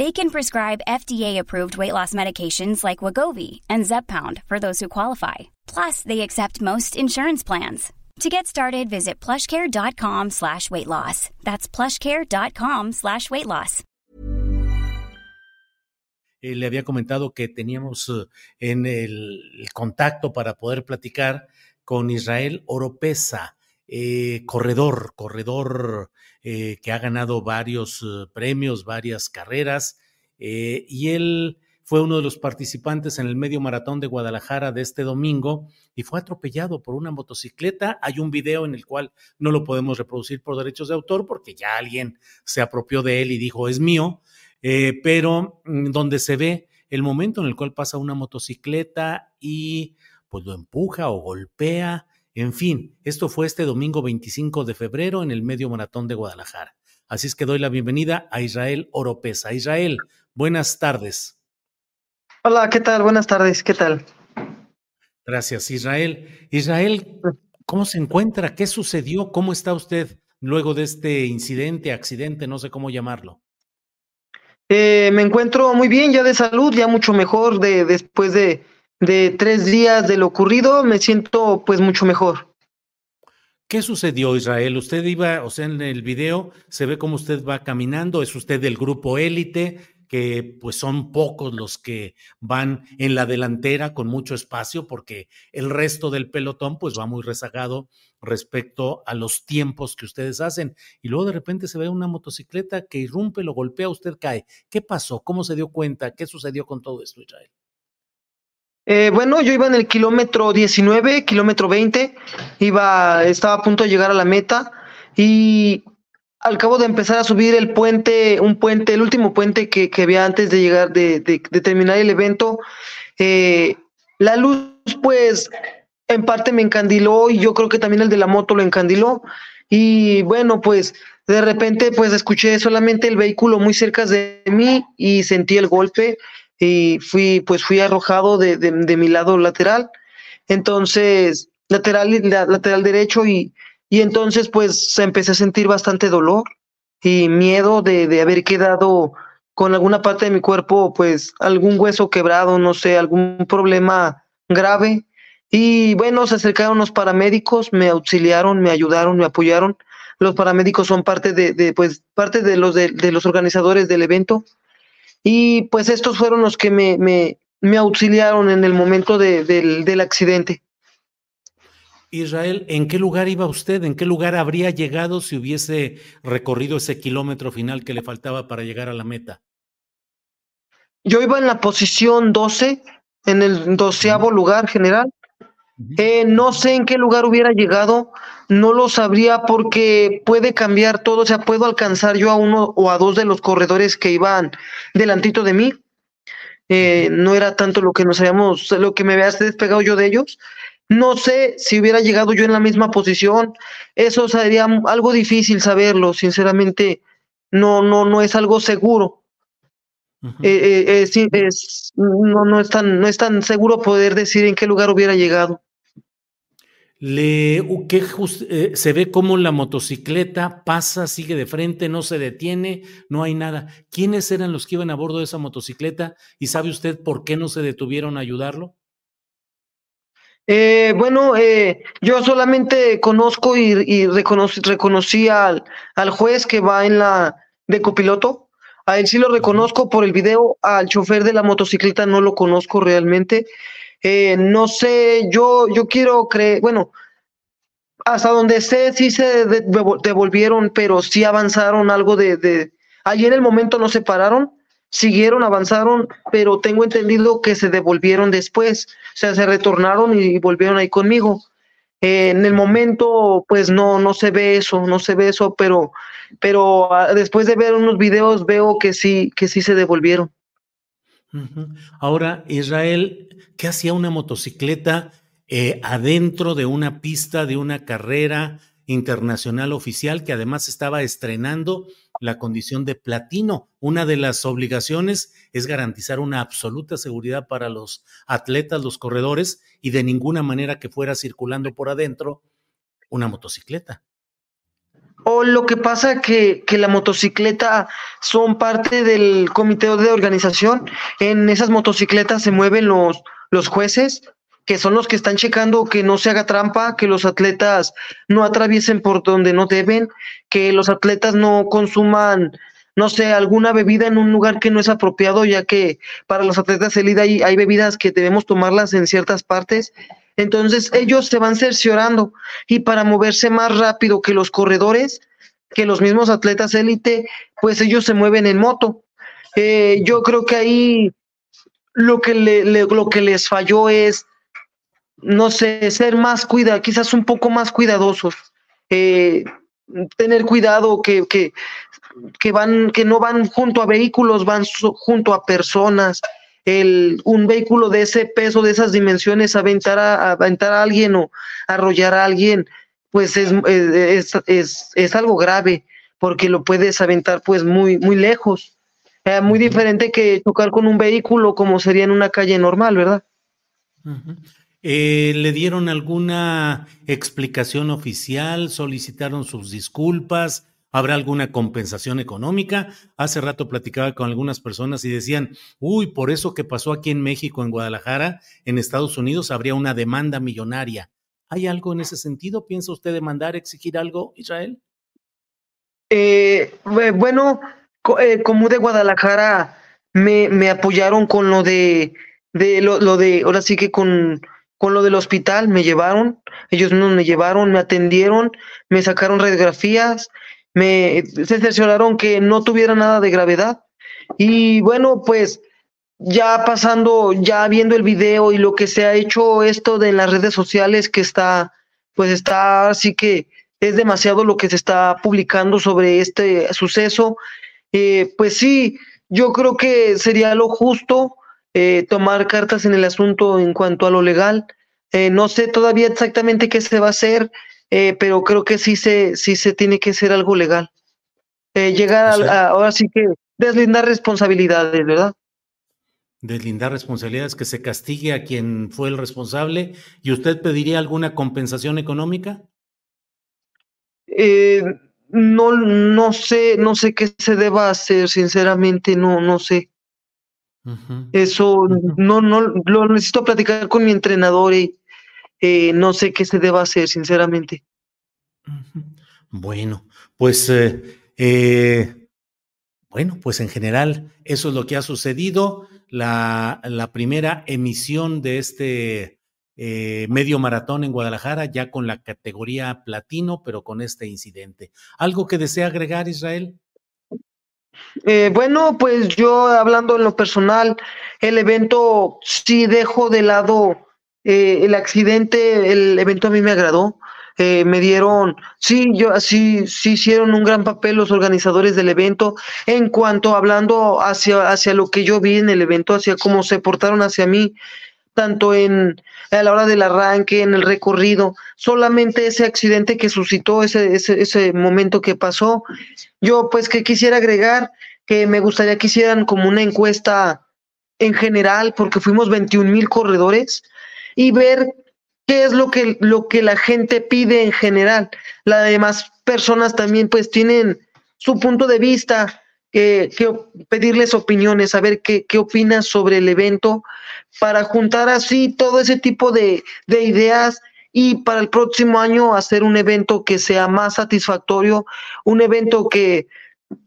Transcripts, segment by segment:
They can prescribe FDA-approved weight loss medications like Wagovi and Zepbound for those who qualify. Plus, they accept most insurance plans. To get started, visit plushcare.com slash weight loss. That's plushcare.com slash weight loss. Eh, le había comentado que teníamos eh, en el, contacto para poder platicar con Israel Oropesa, eh, corredor, corredor eh, que ha ganado varios eh, premios, varias carreras, eh, y él fue uno de los participantes en el medio maratón de Guadalajara de este domingo y fue atropellado por una motocicleta. Hay un video en el cual no lo podemos reproducir por derechos de autor porque ya alguien se apropió de él y dijo es mío, pero mm, donde se ve el momento en el cual pasa una motocicleta y pues lo empuja o golpea en fin, esto fue este domingo 25 de febrero en el Medio Maratón de Guadalajara. Así es que doy la bienvenida a Israel Oropesa. Israel, buenas tardes. Hola, ¿qué tal? Buenas tardes, ¿qué tal? Gracias, Israel. Israel, ¿cómo se encuentra? ¿Qué sucedió? ¿Cómo está usted luego de este incidente, accidente, no sé cómo llamarlo? Eh, me encuentro muy bien, ya de salud, ya mucho mejor de después de de tres días de lo ocurrido, me siento pues mucho mejor. ¿Qué sucedió, Israel? Usted iba, o sea, en el video se ve cómo usted va caminando, es usted del grupo élite, que pues son pocos los que van en la delantera con mucho espacio, porque el resto del pelotón pues va muy rezagado respecto a los tiempos que ustedes hacen. Y luego de repente se ve una motocicleta que irrumpe, lo golpea, usted cae. ¿Qué pasó? ¿Cómo se dio cuenta? ¿Qué sucedió con todo esto, Israel? Eh, bueno, yo iba en el kilómetro 19, kilómetro 20, iba, estaba a punto de llegar a la meta y al cabo de empezar a subir el puente, un puente, el último puente que, que había antes de llegar, de, de, terminar el evento, eh, la luz pues en parte me encandiló y yo creo que también el de la moto lo encandiló. Y bueno pues de repente pues escuché solamente el vehículo muy cerca de mí y sentí el golpe y fui, pues fui arrojado de, de, de mi lado lateral, entonces, lateral, lateral derecho y, y entonces pues empecé a sentir bastante dolor y miedo de, de haber quedado con alguna parte de mi cuerpo, pues algún hueso quebrado, no sé, algún problema grave. Y bueno, se acercaron los paramédicos, me auxiliaron, me ayudaron, me apoyaron. Los paramédicos son parte de, de pues, parte de los, de, de los organizadores del evento y pues estos fueron los que me, me, me auxiliaron en el momento de, del, del accidente. Israel, ¿en qué lugar iba usted? ¿En qué lugar habría llegado si hubiese recorrido ese kilómetro final que le faltaba para llegar a la meta? Yo iba en la posición 12, en el doceavo lugar general. Eh, no sé en qué lugar hubiera llegado, no lo sabría porque puede cambiar todo, o sea, puedo alcanzar yo a uno o a dos de los corredores que iban delantito de mí. Eh, no era tanto lo que nos habíamos, lo que me había despegado yo de ellos. No sé si hubiera llegado yo en la misma posición. Eso sería algo difícil saberlo, sinceramente. No, no, no es algo seguro. Uh -huh. eh, eh, es, es, no, no, es tan, no es tan seguro poder decir en qué lugar hubiera llegado. Le, que just, eh, se ve como la motocicleta pasa, sigue de frente, no se detiene, no hay nada. ¿Quiénes eran los que iban a bordo de esa motocicleta? ¿Y sabe usted por qué no se detuvieron a ayudarlo? Eh, bueno, eh, yo solamente conozco y, y reconocí, reconocí al, al, juez que va en la de copiloto. A él sí lo reconozco por el video, al chofer de la motocicleta no lo conozco realmente. Eh, no sé, yo, yo quiero creer, bueno, hasta donde sé, sí se devolvieron, pero sí avanzaron algo de, de, allí en el momento no se pararon, siguieron, avanzaron, pero tengo entendido que se devolvieron después, o sea, se retornaron y volvieron ahí conmigo. Eh, en el momento, pues no, no se ve eso, no se ve eso, pero, pero ah, después de ver unos videos veo que sí, que sí se devolvieron. Ahora, Israel, ¿qué hacía una motocicleta eh, adentro de una pista de una carrera internacional oficial que además estaba estrenando la condición de platino. Una de las obligaciones es garantizar una absoluta seguridad para los atletas, los corredores, y de ninguna manera que fuera circulando por adentro una motocicleta. O lo que pasa que, que la motocicleta son parte del comité de organización. En esas motocicletas se mueven los, los jueces, que son los que están checando que no se haga trampa, que los atletas no atraviesen por donde no deben, que los atletas no consuman, no sé, alguna bebida en un lugar que no es apropiado, ya que para los atletas elite hay, hay bebidas que debemos tomarlas en ciertas partes. Entonces ellos se van cerciorando y para moverse más rápido que los corredores, que los mismos atletas élite, pues ellos se mueven en moto. Eh, yo creo que ahí lo que, le, lo que les falló es no sé, ser más cuida, quizás un poco más cuidadosos, eh, tener cuidado que, que, que, van, que no van junto a vehículos, van junto a personas. El, un vehículo de ese peso, de esas dimensiones, aventar a, aventar a alguien o arrollar a alguien, pues es, es, es, es algo grave, porque lo puedes aventar pues muy, muy lejos. Eh, muy diferente que tocar con un vehículo como sería en una calle normal, ¿verdad? Eh, ¿Le dieron alguna explicación oficial? ¿Solicitaron sus disculpas? ¿Habrá alguna compensación económica? Hace rato platicaba con algunas personas y decían, uy, por eso que pasó aquí en México, en Guadalajara, en Estados Unidos, habría una demanda millonaria. ¿Hay algo en ese sentido? ¿Piensa usted demandar, exigir algo, Israel? Eh, bueno, eh, como de Guadalajara me, me, apoyaron con lo de, de lo, lo de, ahora sí que con con lo del hospital, me llevaron, ellos no me llevaron, me atendieron, me sacaron radiografías, me se cercioraron que no tuviera nada de gravedad. Y bueno, pues ya pasando, ya viendo el video y lo que se ha hecho esto de las redes sociales que está, pues está así que es demasiado lo que se está publicando sobre este suceso. Eh, pues sí, yo creo que sería lo justo eh, tomar cartas en el asunto en cuanto a lo legal. Eh, no sé todavía exactamente qué se va a hacer, eh, pero creo que sí se, sí se tiene que hacer algo legal. Eh, llegar a, ahora sí que deslindar responsabilidades, ¿verdad? Deslindar responsabilidades, que se castigue a quien fue el responsable. ¿Y usted pediría alguna compensación económica? No, no sé, no sé qué se deba hacer, sinceramente, no, no sé. Eso no, no lo necesito platicar con mi entrenador y eh, no sé qué se deba hacer, sinceramente. Bueno, pues eh, eh, bueno, pues en general eso es lo que ha sucedido. La, la primera emisión de este medio maratón en Guadalajara, ya con la categoría platino, pero con este incidente. ¿Algo que desea agregar, Israel? Eh, bueno, pues yo hablando en lo personal, el evento sí dejo de lado eh, el accidente, el evento a mí me agradó. Eh, me dieron, sí, yo así, sí hicieron un gran papel los organizadores del evento en cuanto hablando hacia, hacia lo que yo vi en el evento, hacia cómo se portaron hacia mí, tanto en a la hora del arranque, en el recorrido, solamente ese accidente que suscitó, ese, ese, ese momento que pasó. Yo pues que quisiera agregar que me gustaría que hicieran como una encuesta en general, porque fuimos 21 mil corredores, y ver qué es lo que, lo que la gente pide en general. Las demás personas también pues tienen su punto de vista, que, pedirles opiniones, saber qué, qué opinan sobre el evento, para juntar así todo ese tipo de, de ideas y para el próximo año hacer un evento que sea más satisfactorio, un evento que,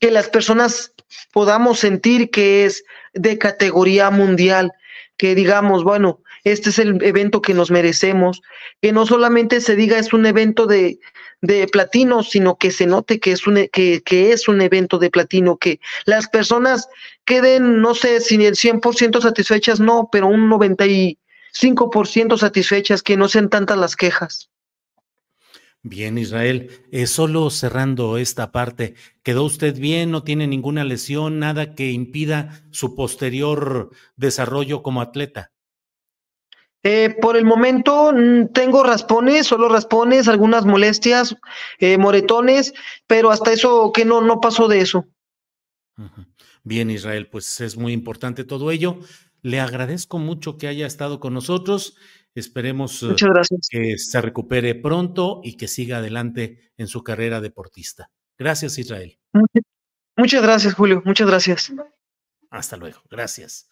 que las personas podamos sentir que es de categoría mundial, que digamos, bueno, este es el evento que nos merecemos, que no solamente se diga es un evento de, de platino, sino que se note que es un, e, que, que es un evento de platino, que las personas queden, no sé si el 100% satisfechas, no, pero un 95% satisfechas, que no sean tantas las quejas. Bien, Israel. Eh, solo cerrando esta parte, ¿quedó usted bien? ¿No tiene ninguna lesión? ¿Nada que impida su posterior desarrollo como atleta? Eh, por el momento mm, tengo raspones, solo raspones, algunas molestias, eh, moretones, pero hasta eso que no, no pasó de eso. Bien, Israel, pues es muy importante todo ello. Le agradezco mucho que haya estado con nosotros. Esperemos gracias. que se recupere pronto y que siga adelante en su carrera deportista. Gracias, Israel. Muchas gracias, Julio. Muchas gracias. Hasta luego. Gracias.